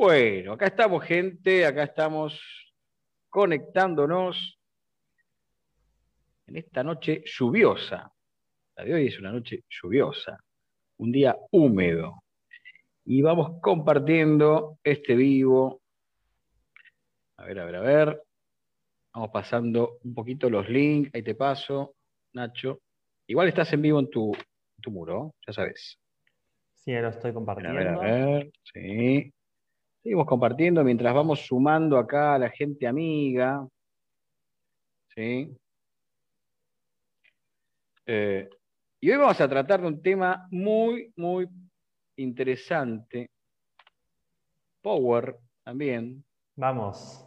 Bueno, acá estamos, gente, acá estamos conectándonos en esta noche lluviosa. La de hoy es una noche lluviosa, un día húmedo. Y vamos compartiendo este vivo. A ver, a ver, a ver. Vamos pasando un poquito los links. Ahí te paso, Nacho. Igual estás en vivo en tu, tu muro, ya sabes. Sí, lo estoy compartiendo. A ver, a ver, sí. Seguimos compartiendo mientras vamos sumando acá a la gente amiga. ¿Sí? Eh, y hoy vamos a tratar de un tema muy, muy interesante. Power también. Vamos.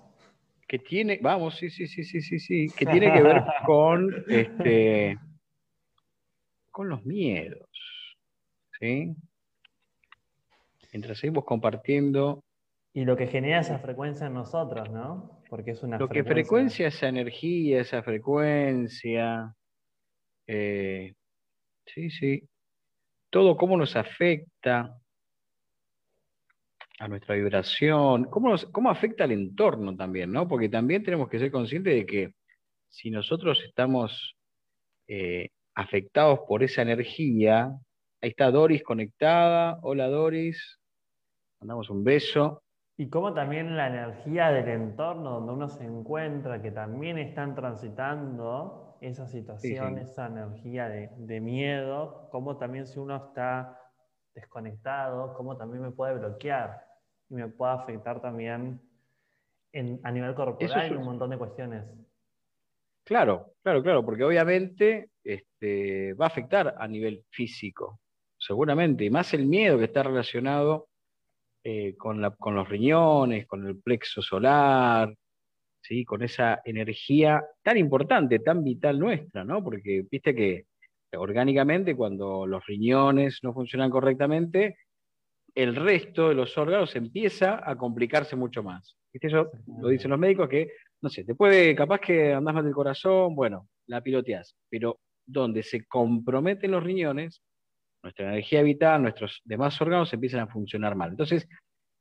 Que tiene, vamos, sí, sí, sí, sí, sí, sí, que tiene que ver con este, con los miedos. ¿Sí? Mientras seguimos compartiendo, y lo que genera esa frecuencia en nosotros, ¿no? Porque es una Lo que frecuencia esa energía, esa frecuencia. Eh, sí, sí. Todo cómo nos afecta a nuestra vibración, cómo, cómo afecta al entorno también, ¿no? Porque también tenemos que ser conscientes de que si nosotros estamos eh, afectados por esa energía, ahí está Doris conectada. Hola Doris, mandamos un beso. Y cómo también la energía del entorno donde uno se encuentra, que también están transitando esa situación, esa energía de, miedo, cómo también si uno está desconectado, cómo también me puede bloquear y me puede afectar también a nivel corporal en un montón de cuestiones. Claro, claro, claro, porque obviamente este, va a afectar a nivel físico, seguramente, y más el miedo que está relacionado eh, con, los riñones, con el plexo solar, ¿sí? con esa energía tan importante, tan vital nuestra, ¿no? Porque viste que orgánicamente cuando los riñones no funcionan correctamente, el resto de los órganos empieza a complicarse mucho más. ¿Viste? Eso lo dicen los médicos que, no sé, te puede, capaz que andás mal del corazón, bueno, la piloteás, pero donde se comprometen los riñones, nuestra energía vital, nuestros demás órganos empiezan a funcionar mal. Entonces,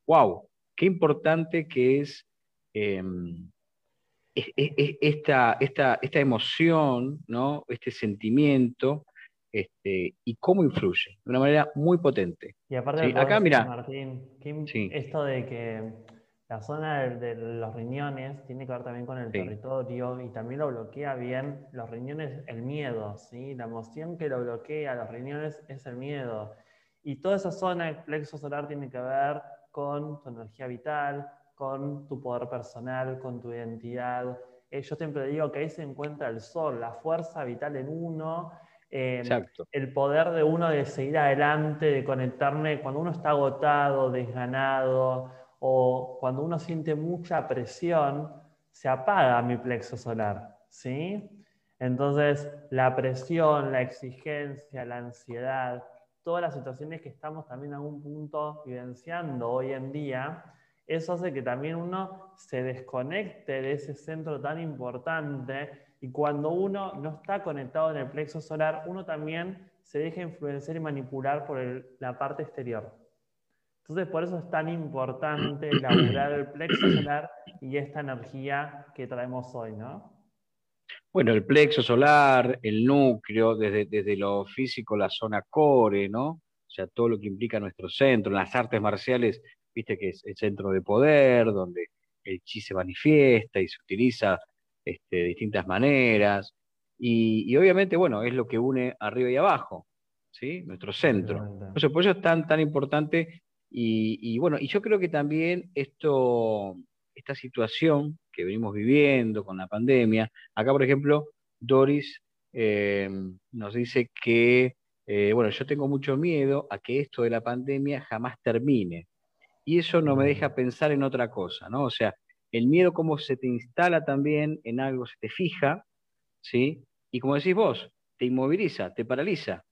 wow, qué importante que es em, esta, esta, esta, emoción, ¿no? este sentimiento, este, y cómo influye de una manera muy potente. Y aparte, acá mira, Martín, esto de que la zona de, los riñones tiene que ver también con el territorio y también lo bloquea bien los riñones, el miedo, ¿sí? La emoción que lo bloquea los riñones es el miedo. Y toda esa zona del plexo solar tiene que ver con tu energía vital, con tu poder personal, con tu identidad. Eh, yo siempre digo que ahí se encuentra el sol, la fuerza vital en uno, eh, el poder de uno de seguir adelante, de conectarme cuando uno está agotado, desganado, o cuando uno siente mucha presión, se apaga mi plexo solar, ¿sí? Entonces, la presión, la exigencia, la ansiedad, todas las situaciones que estamos también a algún punto vivenciando hoy en día, eso hace que también uno se desconecte de ese centro tan importante y cuando uno no está conectado en el plexo solar, uno también se deja influenciar y manipular por la parte exterior. Entonces, por eso es tan importante elaborar el plexo solar y esta energía que traemos hoy, ¿no? Bueno, el plexo solar, el núcleo, desde, desde lo físico, la zona core, ¿no? O sea, todo lo que implica nuestro centro. En las artes marciales, viste que es el centro de poder, donde el chi se manifiesta y se utiliza este, de distintas maneras. Y, obviamente, bueno, es lo que une arriba y abajo, ¿sí? Nuestro centro. Entonces, por eso es tan, tan importante y, bueno, y yo creo que también esto, esta situación que venimos viviendo con la pandemia, acá por ejemplo, Doris eh, nos dice que, eh, bueno, yo tengo mucho miedo a que esto de la pandemia jamás termine. Y eso no me deja pensar en otra cosa, ¿no? O sea, el miedo como se te instala también en algo, se te fija, ¿sí? Y como decís vos, te inmoviliza, te paraliza.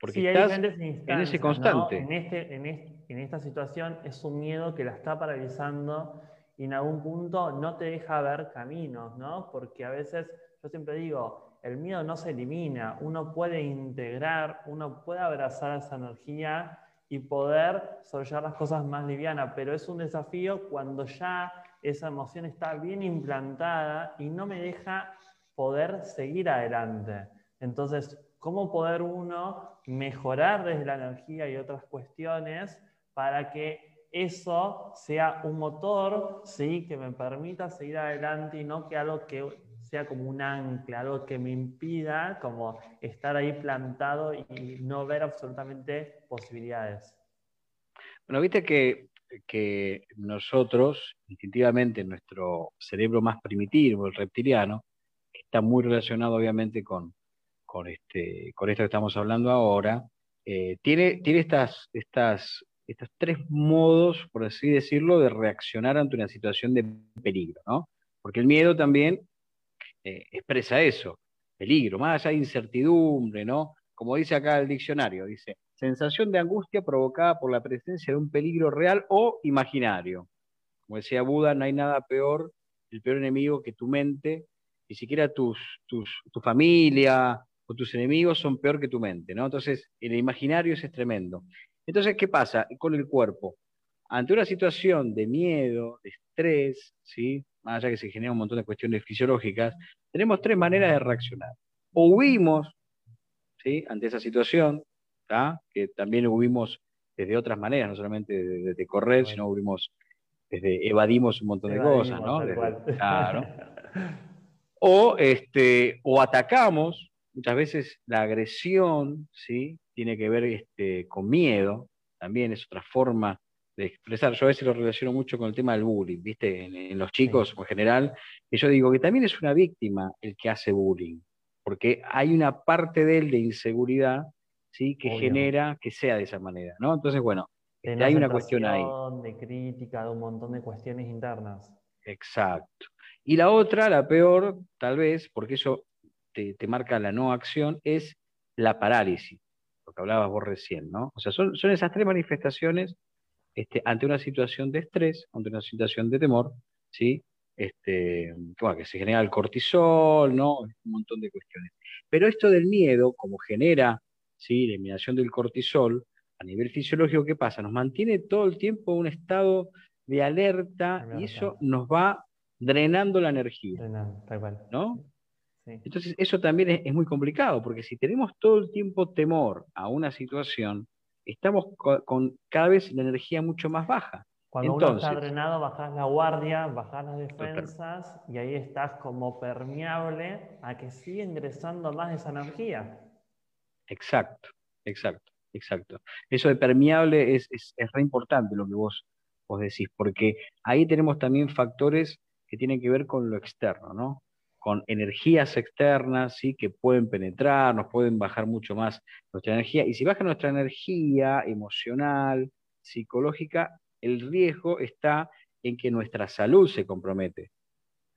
Porque estás en ese constante. Este, en, en, esta situación es un miedo que la está paralizando y en algún punto no te deja ver caminos, ¿no? Porque a veces, yo siempre digo, el miedo no se elimina, uno puede integrar, uno puede abrazar esa energía y poder sobrellevar las cosas más livianas, pero es un desafío cuando ya esa emoción está bien implantada y no me deja poder seguir adelante. Entonces, ¿cómo poder uno mejorar desde la energía y otras cuestiones para que eso sea un motor ¿sí? que me permita seguir adelante y no que algo que sea como un ancla, algo que me impida como estar ahí plantado y no ver absolutamente posibilidades. Bueno, viste que, que nosotros, instintivamente, nuestro cerebro más primitivo, el reptiliano, está muy relacionado obviamente con, con, este, con esto que estamos hablando ahora, eh, tiene, tiene estas, estas, estos tres modos, por así decirlo, de reaccionar ante una situación de peligro, ¿no? Porque el miedo también eh, expresa eso, peligro, más allá de incertidumbre, ¿no? Como dice acá el diccionario, dice, sensación de angustia provocada por la presencia de un peligro real o imaginario. Como decía Buda, no hay nada peor, el peor enemigo que tu mente, ni siquiera tus, tus, tu familia o tus enemigos son peor que tu mente, ¿no? Entonces, el imaginario es tremendo. Entonces, ¿qué pasa con el cuerpo? Ante una situación de miedo, de estrés, ¿sí? más allá que se genera un montón de cuestiones fisiológicas, tenemos tres maneras de reaccionar. O huimos ¿sí? ante esa situación, que también huimos desde otras maneras, no solamente desde, correr, sino huimos desde evadimos un montón de cosas, ¿no? claro. O, este, o atacamos, muchas veces la agresión, ¿sí? Tiene que ver este, con miedo, también es otra forma de expresar. Yo a veces lo relaciono mucho con el tema del bullying, ¿viste? En, los chicos en general. Y yo digo que también es una víctima el que hace bullying, porque hay una parte de él de inseguridad, ¿sí? Que genera que sea de esa manera, ¿no? Entonces, bueno, hay una cuestión ahí. De crítica, de un montón de cuestiones internas. Exacto. Y la otra, la peor, tal vez, porque eso te, te marca la no acción, es la parálisis, lo que hablabas vos recién, ¿no? O sea, son, son esas tres manifestaciones este, ante una situación de estrés, ante una situación de temor, ¿sí? Este, que se genera el cortisol, ¿no? Un montón de cuestiones. Pero esto del miedo, como genera ¿sí? la eliminación del cortisol, a nivel fisiológico, ¿qué pasa? Nos mantiene todo el tiempo un estado de alerta y eso nos va drenando la energía. ¿No? Entonces, eso también es, muy complicado, porque si tenemos todo el tiempo temor a una situación, estamos con, cada vez la energía mucho más baja. Cuando uno está drenado, bajas la guardia, bajas las defensas y ahí estás como permeable a que siga ingresando más esa energía. Exacto, exacto, exacto. Eso de permeable es, es, re importante lo que vos, vos decís, porque ahí tenemos también factores que tienen que ver con lo externo, ¿no? Con energías externas, ¿sí? que pueden penetrar, nos pueden bajar mucho más nuestra energía. Y si baja nuestra energía emocional, psicológica, el riesgo está en que nuestra salud se compromete.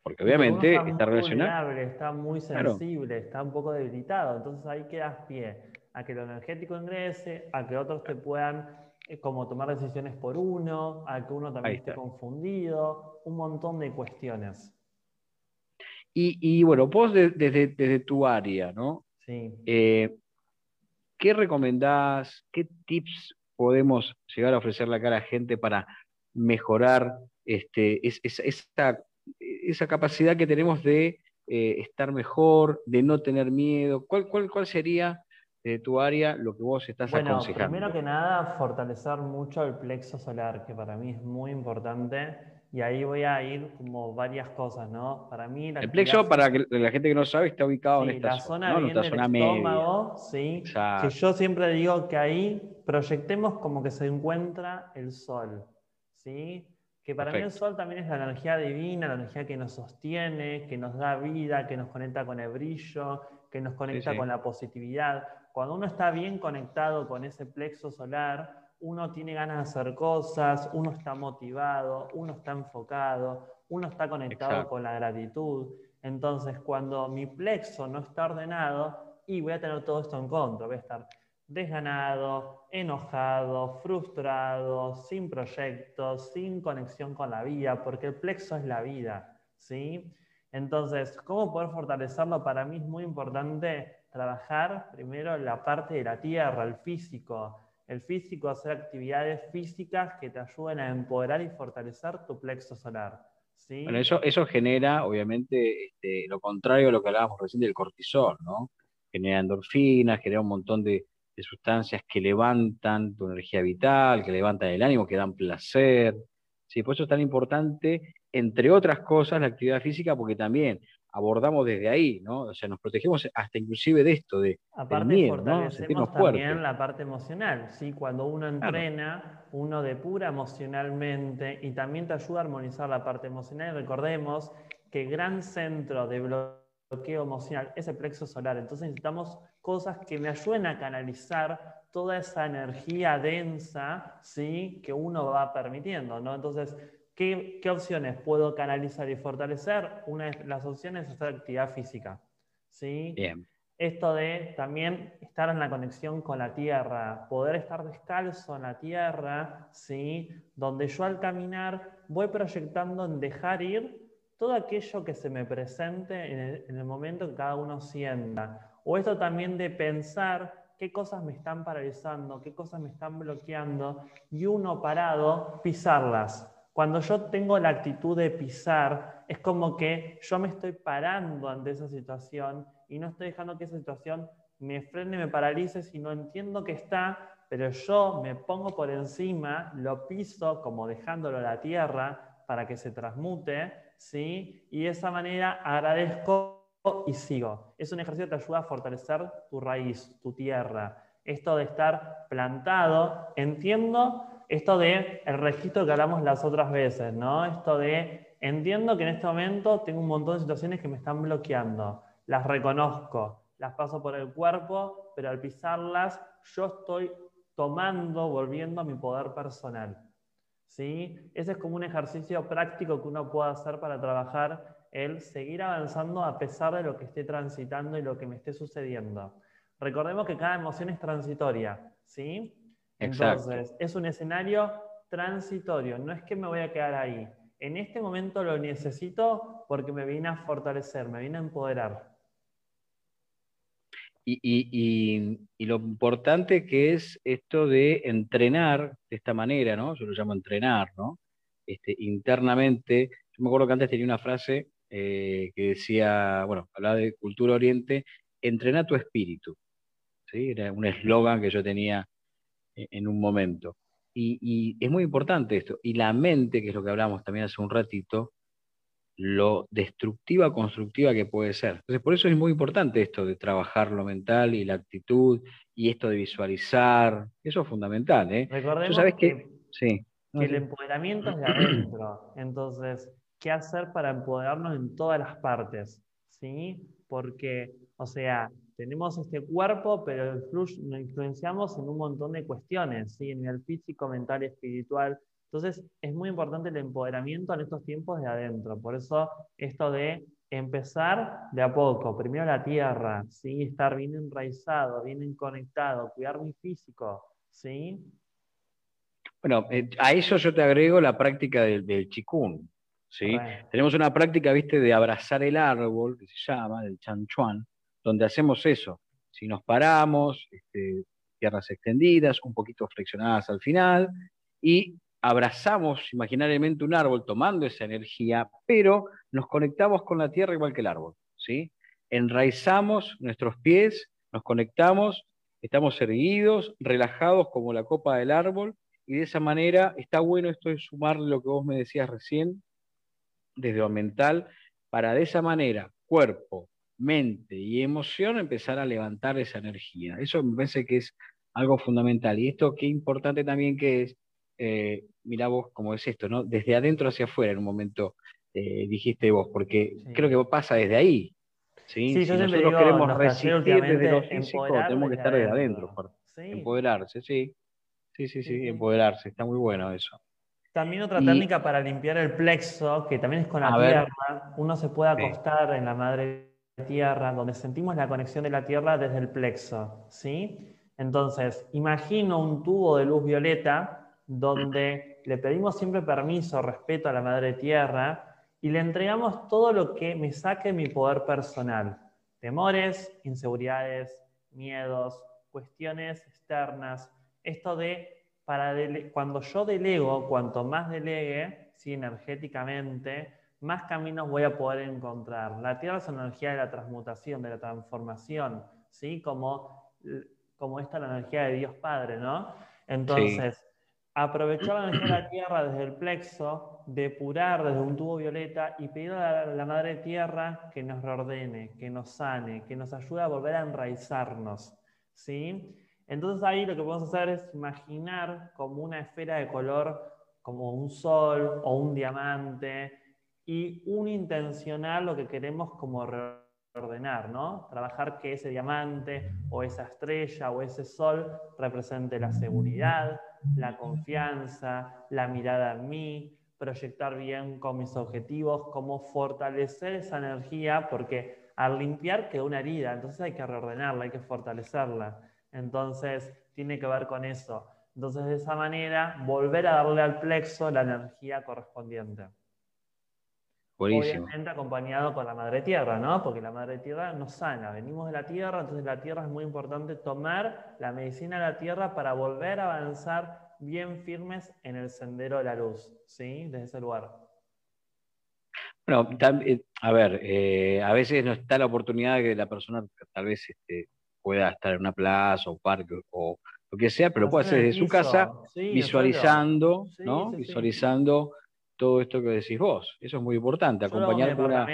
Porque obviamente está, relacionado. Está muy sensible, está un poco debilitado. Entonces ahí quedas pie a que lo energético ingrese, a que otros te puedan eh, como tomar decisiones por uno, a que uno también esté confundido, un montón de cuestiones. Y, bueno, vos desde, tu área, ¿no? Sí. Eh, ¿Qué recomendás? ¿Qué tips podemos llegar a ofrecerle acá a la gente para mejorar este, esa, esa, capacidad que tenemos de eh, estar mejor, de no tener miedo? ¿Cuál, cuál, cuál sería de tu área lo que vos estás bueno, aconsejando? Primero que nada, fortalecer mucho el plexo solar, que para mí es muy importante y ahí voy a ir como varias cosas, ¿no? Para mí... el plexo, para la gente que no sabe, está ubicado en esta zona, ¿no? bien zona estómago, sí. Que yo siempre digo que ahí proyectemos como que se encuentra el sol, ¿sí? Que para mí el sol también es la energía divina, la energía que nos sostiene, que nos da vida, que nos conecta con el brillo, que nos conecta con la positividad. Cuando uno está bien conectado con ese plexo solar, uno tiene ganas de hacer cosas, uno está motivado, uno está enfocado, uno está conectado con la gratitud. Entonces, cuando mi plexo no está ordenado, y voy a tener todo esto en contra, voy a estar desganado, enojado, frustrado, sin proyectos, sin conexión con la vida, porque el plexo es la vida, ¿sí? Entonces, ¿cómo poder fortalecerlo? Para mí es muy importante trabajar primero la parte de la tierra, el físico, el físico, hacer actividades físicas que te ayuden a empoderar y fortalecer tu plexo solar. ¿sí? Bueno, eso, eso genera, obviamente, este, lo contrario a lo que hablábamos recién del cortisol, ¿no? Genera endorfinas, genera un montón de, sustancias que levantan tu energía vital, que levantan el ánimo, que dan placer. ¿sí? Por eso es tan importante, entre otras cosas, la actividad física, porque también abordamos desde ahí, ¿no? O sea, nos protegemos hasta inclusive de esto, de Aparte miedo, fortalecemos también la parte emocional, ¿sí? Cuando uno entrena, uno depura emocionalmente y también te ayuda a armonizar la parte emocional. Y recordemos que el gran centro de bloqueo emocional es el plexo solar, entonces necesitamos cosas que me ayuden a canalizar toda esa energía densa, ¿sí? Que uno va permitiendo, ¿no? Entonces, ¿Qué, opciones puedo canalizar y fortalecer? Una de las opciones es hacer actividad física. ¿sí? Bien. Esto de también estar en la conexión con la tierra, poder estar descalzo en la tierra, ¿sí? donde yo al caminar voy proyectando en dejar ir todo aquello que se me presente en el, en el momento que cada uno sienta. O esto también de pensar qué cosas me están paralizando, qué cosas me están bloqueando, y uno parado, pisarlas cuando yo tengo la actitud de pisar, es como que yo me estoy parando ante esa situación y no estoy dejando que esa situación me frene, me paralice, sino entiendo que está, pero yo me pongo por encima, lo piso como dejándolo a la tierra para que se transmute, ¿sí? Y de esa manera agradezco y sigo. Es un ejercicio que te ayuda a fortalecer tu raíz, tu tierra. Esto de estar plantado, entiendo esto de el registro que hablamos las otras veces, ¿no? Esto de entiendo que en este momento tengo un montón de situaciones que me están bloqueando, las reconozco, las paso por el cuerpo, pero al pisarlas yo estoy tomando, volviendo a mi poder personal. ¿Sí? Ese es como un ejercicio práctico que uno puede hacer para trabajar el seguir avanzando a pesar de lo que esté transitando y lo que me esté sucediendo. Recordemos que cada emoción es transitoria, ¿sí? Entonces, es un escenario transitorio, no es que me voy a quedar ahí. En este momento lo necesito porque me viene a fortalecer, me viene a empoderar. Y, lo importante que es esto de entrenar de esta manera, ¿no? Yo lo llamo entrenar, ¿no? Este, internamente. Yo me acuerdo que antes tenía una frase eh, que decía, bueno, hablaba de cultura oriente, entrena tu espíritu. ¿sí? Era un eslogan que yo tenía en un momento. Y, es muy importante esto. Y la mente, que es lo que hablamos también hace un ratito, lo destructiva, constructiva que puede ser. Entonces, por eso es muy importante esto de trabajar lo mental y la actitud y esto de visualizar. Eso es fundamental. ¿eh? Recordemos sabes que, sí. que el empoderamiento es de adentro. Entonces, ¿qué hacer para empoderarnos en todas las partes? ¿Sí? Porque, o sea, tenemos este cuerpo, pero nos influenciamos en un montón de cuestiones, ¿sí? en el físico, mental espiritual. Entonces, es muy importante el empoderamiento en estos tiempos de adentro. Por eso, esto de empezar de a poco, primero la tierra, ¿sí? estar bien enraizado, bien conectado, cuidar mi físico. ¿sí? Bueno, eh, a eso yo te agrego la práctica del, del chikung. ¿sí? Tenemos una práctica, viste, de abrazar el árbol, que se llama, del chanchuan, donde hacemos eso. Si nos paramos, este, piernas extendidas, un poquito flexionadas al final, y abrazamos imaginariamente un árbol tomando esa energía, pero nos conectamos con la tierra igual que el árbol. ¿sí? Enraizamos nuestros pies, nos conectamos, estamos erguidos, relajados como la copa del árbol, y de esa manera está bueno esto de sumarle lo que vos me decías recién, desde lo mental, para de esa manera cuerpo, mente y emoción empezar a levantar esa energía. Eso me parece que es algo fundamental. Y esto qué importante también que es, eh, mira vos cómo es esto, ¿no? Desde adentro hacia afuera en un momento eh, dijiste vos, porque creo que pasa desde ahí. ¿sí? si nosotros queremos resistir desde lo físico, tenemos que estar desde adentro. Empoderarse, sí. Sí, sí, sí, empoderarse. Está muy bueno eso. También otra técnica para limpiar el plexo, que también es con la tierra, uno se puede acostar en la madre tierra, donde sentimos la conexión de la tierra desde el plexo, ¿sí? Entonces, imagino un tubo de luz violeta donde le pedimos siempre permiso, respeto a la madre tierra y le entregamos todo lo que me saque mi poder personal. Temores, inseguridades, miedos, cuestiones externas. esto de, para cuando yo delego, cuanto más delegue, ¿sí? energéticamente, más caminos voy a poder encontrar. La tierra es una energía de la transmutación, de la transformación, ¿sí? Como, como esta la energía de Dios Padre, ¿no? Entonces, aprovechar la energía de la tierra desde el plexo, depurar desde un tubo violeta y pedir a la, Madre Tierra que nos reordene, que nos sane, que nos ayude a volver a enraizarnos, ¿sí? Entonces ahí lo que podemos hacer es imaginar como una esfera de color, como un sol o un diamante, y un intencional lo que queremos como reordenar, ¿no? Trabajar que ese diamante o esa estrella o ese sol represente la seguridad, la confianza, la mirada en mí, proyectar bien con mis objetivos, cómo fortalecer esa energía, porque al limpiar queda una herida, entonces hay que reordenarla, hay que fortalecerla. Entonces, tiene que ver con eso. Entonces, de esa manera, volver a darle al plexo la energía correspondiente. Obviamente acompañado con la madre tierra, ¿no? Porque la madre tierra nos sana. Venimos de la tierra, entonces la tierra es muy importante tomar la medicina de la tierra para volver a avanzar bien firmes en el sendero de la luz, ¿sí? Desde ese lugar. Bueno, eh, a ver, eh, a veces no está la oportunidad de que la persona tal vez este, pueda estar en una plaza o parque o lo que sea, pero puede hacer desde su casa visualizando, ¿no? visualizando todo esto que decís vos. Eso es muy importante, acompañar con una...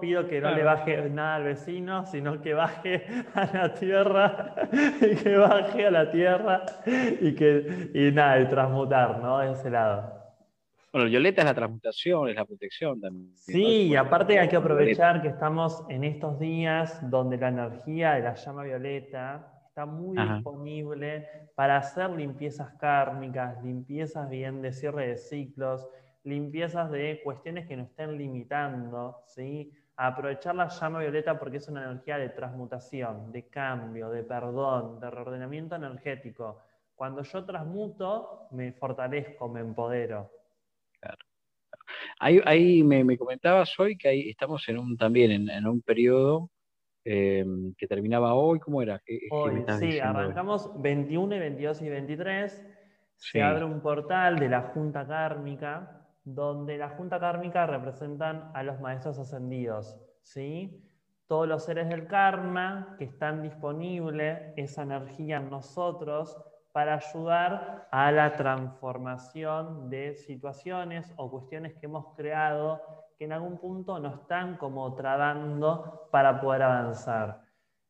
pido que no le baje nada al vecino, sino que baje a la tierra y que baje a la tierra y que y nada, y transmutar, ¿no? De ese lado. Bueno, violeta es la transmutación, es la protección también. Sí, y aparte hay que aprovechar que estamos en estos días donde la energía de la llama violeta está muy disponible para hacer limpiezas kármicas, limpiezas bien de cierre de ciclos, limpiezas de cuestiones que nos estén limitando, ¿sí? aprovechar la llama violeta porque es una energía de transmutación, de cambio, de perdón, de reordenamiento energético. Cuando yo transmuto, me fortalezco, me empodero. Claro. Ahí, me, comentabas hoy que ahí estamos en un, también en, un periodo em, que terminaba hoy, ¿cómo era? sí, arrancamos 21 y 22 y 23. Se abre un portal de la Junta Kármica, donde la junta kármica representan a los maestros ascendidos, ¿sí? Todos los seres del karma que están disponibles, esa energía en nosotros, para ayudar a la transformación de situaciones o cuestiones que hemos creado que en algún punto nos están como trabando para poder avanzar.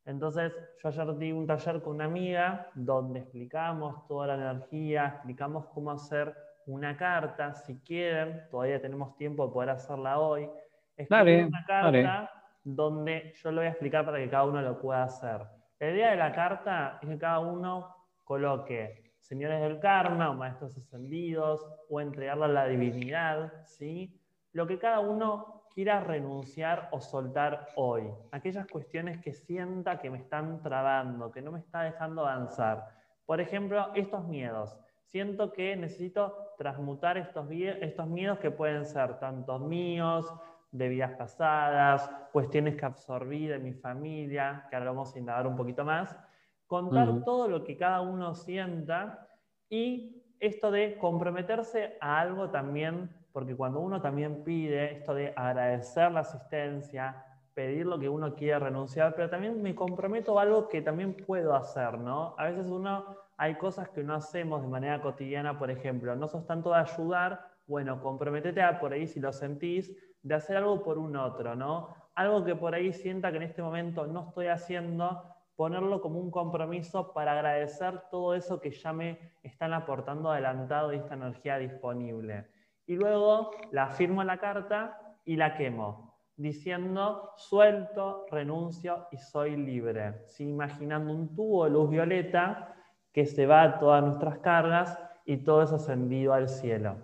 Entonces, yo ayer di un taller con una amiga donde explicamos toda la energía, explicamos cómo hacer una carta, si quieren, todavía tenemos tiempo de poder hacerla hoy. Es una carta donde yo lo voy a explicar para que cada uno lo pueda hacer. La idea de la carta es que cada uno coloque señores del karma o maestros ascendidos o entregarle a la divinidad, ¿sí? Lo que cada uno quiera renunciar o soltar hoy. Aquellas cuestiones que sienta que me están trabando, que no me está dejando avanzar. Por ejemplo, estos miedos siento que necesito transmutar estos, estos miedos que pueden ser tantos míos, de vidas pasadas, cuestiones que absorbí de mi familia, que ahora vamos a indagar un poquito más, contar todo lo que cada uno sienta y esto de comprometerse a algo también, porque cuando uno también pide esto de agradecer la asistencia, pedir lo que uno quiere renunciar, pero también me comprometo a algo que también puedo hacer, ¿no? A veces uno hay cosas que no hacemos de manera cotidiana, por ejemplo, no sos tanto de ayudar, bueno, comprometete a por ahí si lo sentís, de hacer algo por un otro, ¿no? Algo que por ahí sienta que en este momento no estoy haciendo, ponerlo como un compromiso para agradecer todo eso que ya me están aportando adelantado y esta energía disponible. Y luego la firmo en la carta y la quemo, diciendo suelto, renuncio y soy libre. ¿Sí? Imaginando un tubo de luz violeta que se va todas nuestras cargas y todo es ascendido al cielo.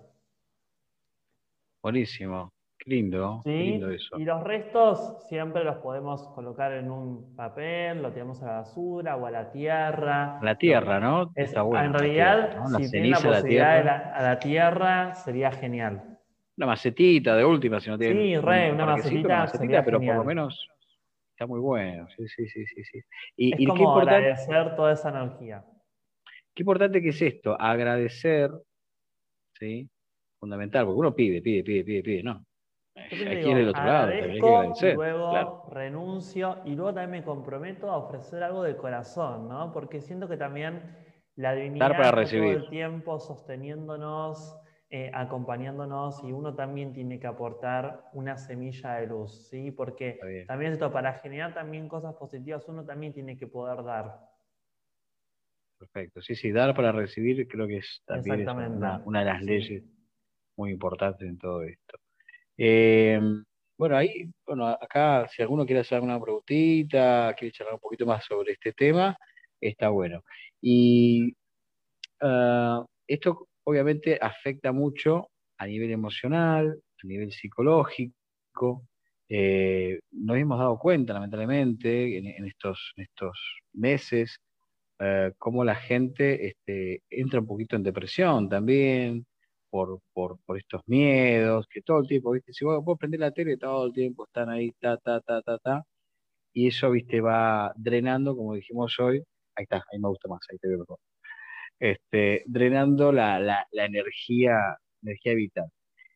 Buenísimo, qué lindo, lindo eso. Y los restos siempre los podemos colocar en un papel, lo tiramos a la basura o a la tierra. La tierra, ¿no? Está bueno, en realidad, si tiene la posibilidad la a la tierra, sería genial. Una macetita de última, si no tiene. Sí, re, una macetita, pero por lo menos está muy bueno. Sí, sí, sí, sí. Y, es como agradecer toda esa energía. Qué importante que es esto, agradecer, ¿sí? Fundamental, porque uno pide, pide, pide, pide, pide, no. Aquí en el otro lado, que Luego renuncio y luego también me comprometo a ofrecer algo de corazón, ¿no? Porque siento que también la divinidad para todo el tiempo sosteniéndonos, eh, acompañándonos y uno también tiene que aportar una semilla de luz, ¿sí? Porque también esto, para generar también cosas positivas, uno también tiene que poder dar. Perfecto, sí, sí, dar para recibir creo que es también una, de las leyes muy importantes en todo esto. Eh, bueno, ahí, bueno, acá si alguno quiere hacer alguna preguntita, quiere charlar un poquito más sobre este tema, está bueno. Y ah, esto obviamente afecta mucho a nivel emocional, a nivel psicológico. Eh, nos hemos dado cuenta, lamentablemente, en, estos, estos meses, eh, cómo la gente este, entra un poquito en depresión también, por, estos miedos, que todo el tiempo, ¿viste? Si vos, vos prender la tele, todo el tiempo están ahí, ta, ta, ta, ta, ta, y eso, ¿viste? Va drenando, como dijimos hoy, ahí está, ahí me gusta más, ahí te veo mejor, este, drenando la, energía, energía vital.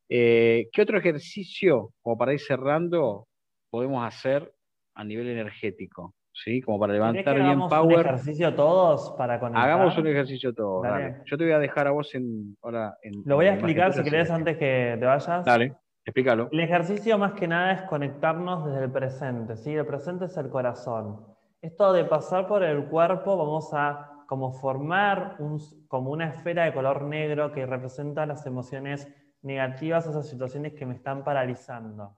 Eh, ¿Qué otro ejercicio, como para ir cerrando, podemos hacer a nivel energético? ¿Sí? Como para levantar bien power. un ejercicio todos para conectar? Hagamos un ejercicio todos, Yo te voy a dejar a vos en, ahora en... Lo voy a explicar si querés antes que te vayas. Dale, explícalo. El ejercicio más que nada es conectarnos desde el presente, ¿sí? El presente es el corazón. Esto de pasar por el cuerpo, vamos a como formar un, como una esfera de color negro que representa las emociones negativas, esas situaciones que me están paralizando.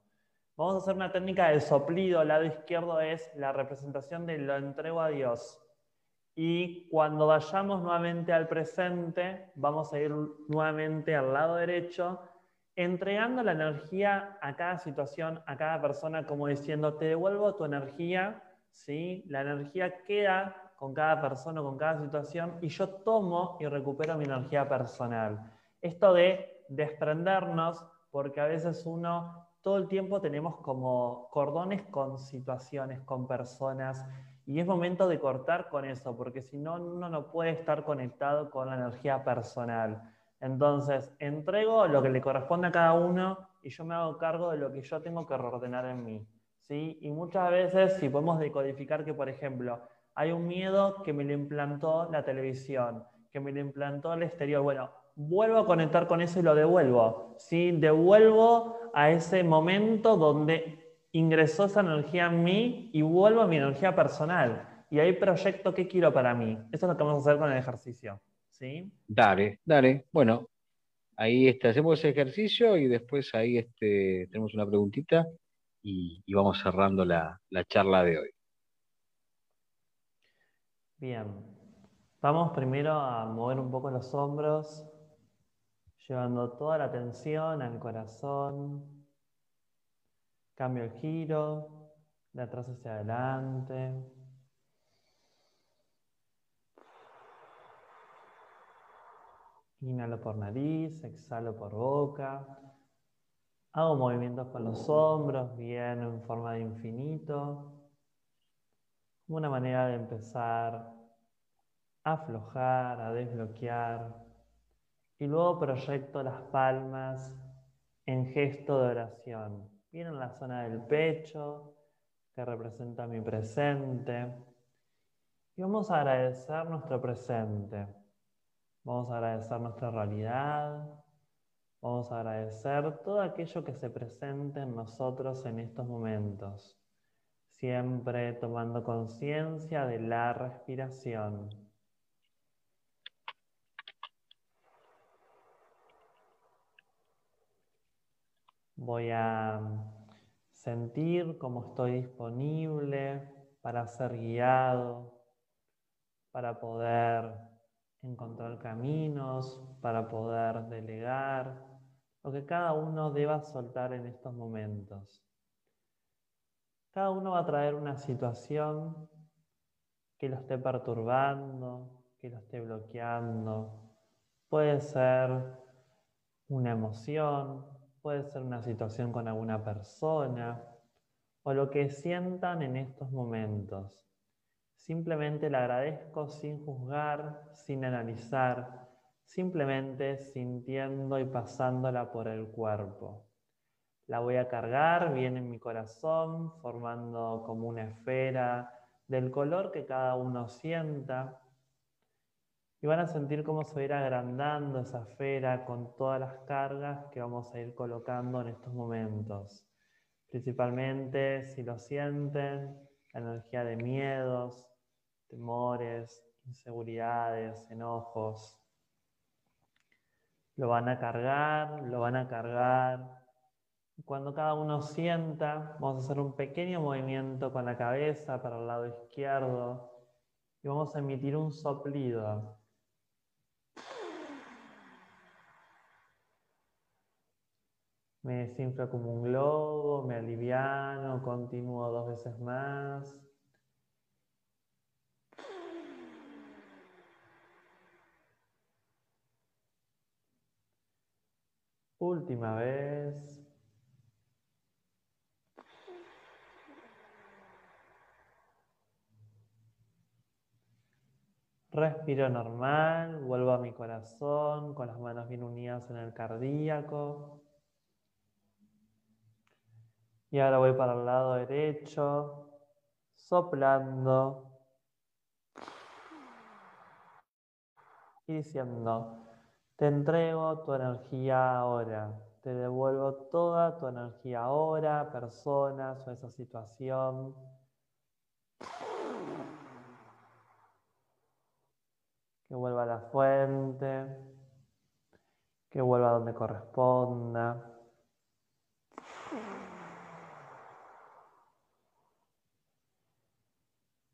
Vamos a hacer una técnica del soplido. El lado izquierdo es la representación de lo entrego a Dios. Y cuando vayamos nuevamente al presente, vamos a ir nuevamente al lado derecho, entregando la energía a cada situación, a cada persona, como diciendo, te devuelvo tu energía, ¿sí? La energía queda con cada persona, con cada situación, y yo tomo y recupero mi energía personal. Esto de desprendernos, porque a veces uno todo el tiempo tenemos como cordones con situaciones, con personas, y es momento de cortar con eso, porque si no, uno no puede estar conectado con la energía personal. Entonces, entrego lo que le corresponde a cada uno y yo me hago cargo de lo que yo tengo que reordenar en mí. ¿sí? Y muchas veces, si podemos decodificar que, por ejemplo, hay un miedo que me lo implantó la televisión, que me lo implantó el exterior, bueno, vuelvo a conectar con eso y lo devuelvo. ¿sí? Devuelvo a ese momento donde ingresó esa energía en mí y vuelvo a mi energía personal. Y ahí proyecto qué quiero para mí. Eso es lo que vamos a hacer con el ejercicio. ¿sí? Dale, dale. Bueno, ahí está. Hacemos ese ejercicio y después ahí este, tenemos una preguntita y, y vamos cerrando la, la charla de hoy. Bien. Vamos primero a mover un poco los hombros, llevando toda la atención al corazón. Cambio el giro, de atrás hacia adelante. Inhalo por nariz, exhalo por boca. Hago movimientos con los hombros, bien en forma de infinito. Una manera de empezar a aflojar, a desbloquear y luego proyecto las palmas en gesto de oración. Bien en la zona del pecho, que representa mi presente. Y vamos a agradecer nuestro presente. Vamos a agradecer nuestra realidad. Vamos a agradecer todo aquello que se presente en nosotros en estos momentos. Siempre tomando conciencia de la respiración. Voy a sentir cómo estoy disponible para ser guiado, para poder encontrar caminos, para poder delegar, lo que cada uno deba soltar en estos momentos. Cada uno va a traer una situación que lo esté perturbando, que lo esté bloqueando. Puede ser una emoción, puede ser una situación con alguna persona o lo que sientan en estos momentos. Simplemente le agradezco sin juzgar, sin analizar, simplemente sintiendo y pasándola por el cuerpo. La voy a cargar bien en mi corazón, formando como una esfera del color que cada uno sienta. Y van a sentir cómo se va a ir agrandando esa esfera con todas las cargas que vamos a ir colocando en estos momentos. Principalmente, si lo sienten, la energía de miedos, temores, inseguridades, enojos. Lo van a cargar, lo van a cargar. Cuando cada uno sienta, vamos a hacer un pequeño movimiento con la cabeza para el lado izquierdo y vamos a emitir un soplido. Me desinflo como un globo, me aliviano, continúo dos veces más. Última vez. Respiro normal, vuelvo a mi corazón con las manos bien unidas en el cardíaco. Y ahora voy para el lado derecho, soplando y diciendo, te entrego tu energía ahora. Te devuelvo toda tu energía ahora, personas o esa situación. Que vuelva a la fuente. Que vuelva a donde corresponda.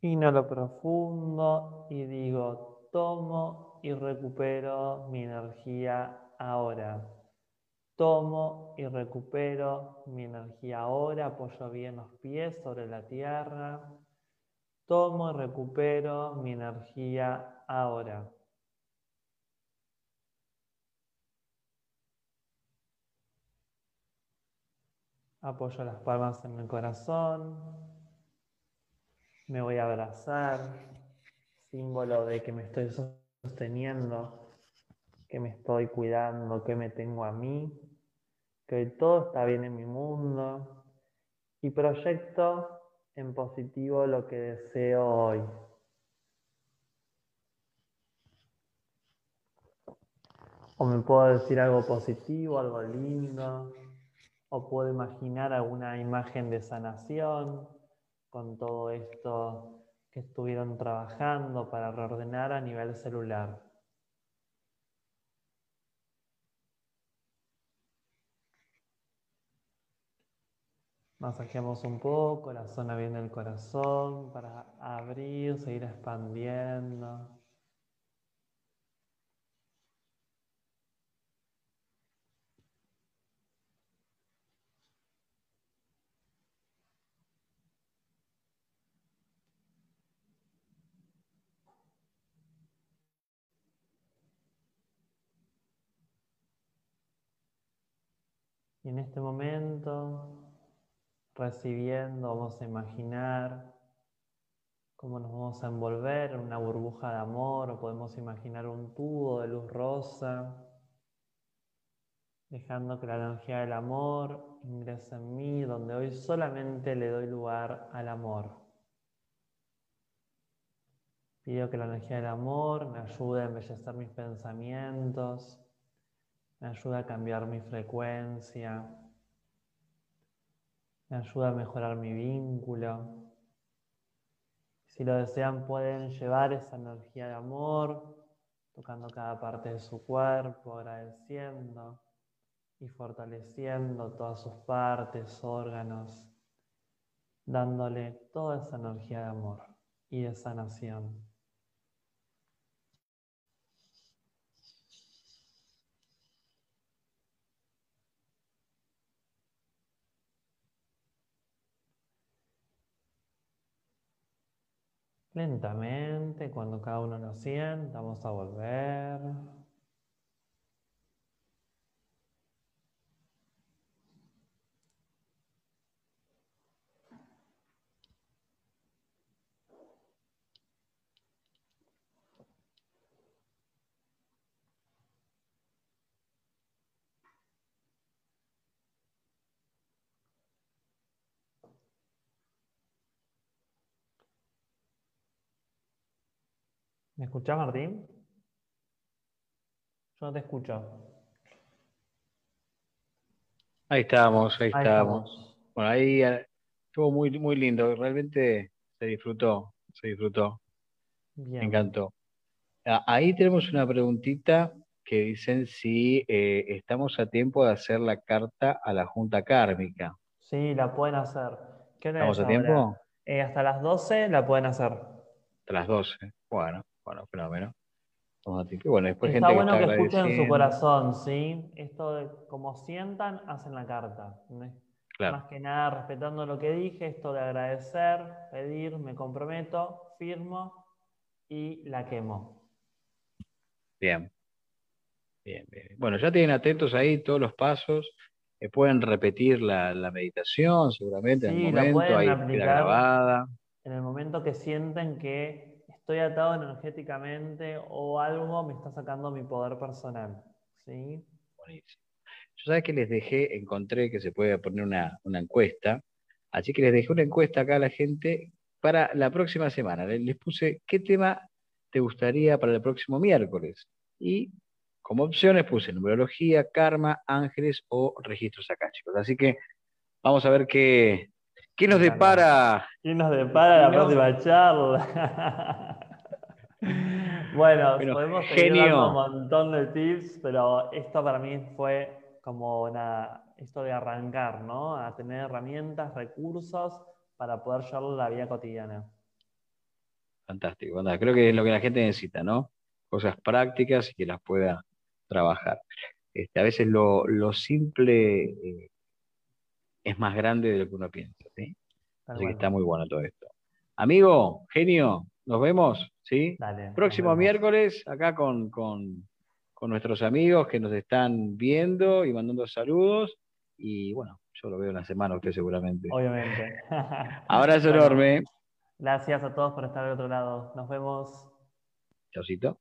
Inhalo profundo y digo, tomo y recupero mi energía ahora. Tomo y recupero mi energía ahora, apoyo bien los pies sobre la tierra. Tomo y recupero mi energía ahora. Apoyo las palmas en el corazón. Me voy a abrazar, símbolo de que me estoy sosteniendo, que me estoy cuidando, que me tengo a mí, que todo está bien en mi mundo y proyecto en positivo lo que deseo hoy. O me puedo decir algo positivo, algo lindo, o puedo imaginar alguna imagen de sanación con todo esto que estuvieron trabajando para reordenar a nivel celular. Masajeamos un poco la zona bien del corazón para abrir, seguir expandiendo. Y en este momento, recibiendo, vamos a imaginar cómo nos vamos a envolver en una burbuja de amor o podemos imaginar un tubo de luz rosa, dejando que la energía del amor ingrese en mí, donde hoy solamente le doy lugar al amor. Pido que la energía del amor me ayude a embellecer mis pensamientos, me ayuda a cambiar mi frecuencia, me ayuda a mejorar mi vínculo. Si lo desean, pueden llevar esa energía de amor, tocando cada parte de su cuerpo, agradeciendo y fortaleciendo todas sus partes, órganos, dándole toda esa energía de amor y de sanación. Lentamente, cuando cada uno lo sienta, vamos a volver. ¿Me escuchás, Martín? Yo no te escucho. Ahí estamos, ahí, estamos. Bueno, ahí eh, estuvo muy, muy lindo, realmente se disfrutó, se disfrutó. Me encantó. Ah, ahí tenemos una preguntita que dicen si eh, estamos a tiempo de hacer la carta a la Junta Kármica. Sí, la pueden hacer. ¿Qué ¿Estamos a tiempo? Eh, hasta las 12 la pueden hacer. Hasta las 12. Bueno, bueno, fenómeno. Bueno, después está bueno que, escuchen su corazón, ¿sí? Esto de como sientan, hacen la carta. Más que nada respetando lo que dije, esto de agradecer, pedir, me comprometo, firmo y la quemo. Bien. Bien, bien. Bueno, ya tienen atentos ahí todos los pasos. Eh, pueden repetir la, meditación seguramente en el momento, ahí grabada. En el momento que sienten que estoy atado energéticamente o algo me está sacando mi poder personal. ¿sí? Buenísimo. Yo sabes que les dejé, encontré que se puede poner una, encuesta, así que les dejé una encuesta acá a la gente para la próxima semana. Les, puse qué tema te gustaría para el próximo miércoles. Y como opciones puse numerología, karma, ángeles o registros chicos. Así que vamos a ver qué, ¿Qué nos depara? ¿Qué nos depara la próxima charla? bueno, podemos seguir un montón de tips, pero esto para mí fue como una, esto de arrancar, ¿no? A tener herramientas, recursos para poder llevar la vida cotidiana. Fantástico, creo que es lo que la gente necesita, ¿no? Cosas prácticas y que las pueda trabajar. Este, a veces lo, simple eh, es más grande de lo que uno piensa. ¿Sí? Así que está muy bueno todo esto. Amigo, genio, nos vemos, ¿sí? Próximo miércoles, acá con, con, nuestros amigos que nos están viendo y mandando saludos. Y bueno, yo lo veo en la semana usted seguramente. Obviamente. Abrazo enorme. Gracias a todos por estar del otro lado. Nos vemos. Chaucito.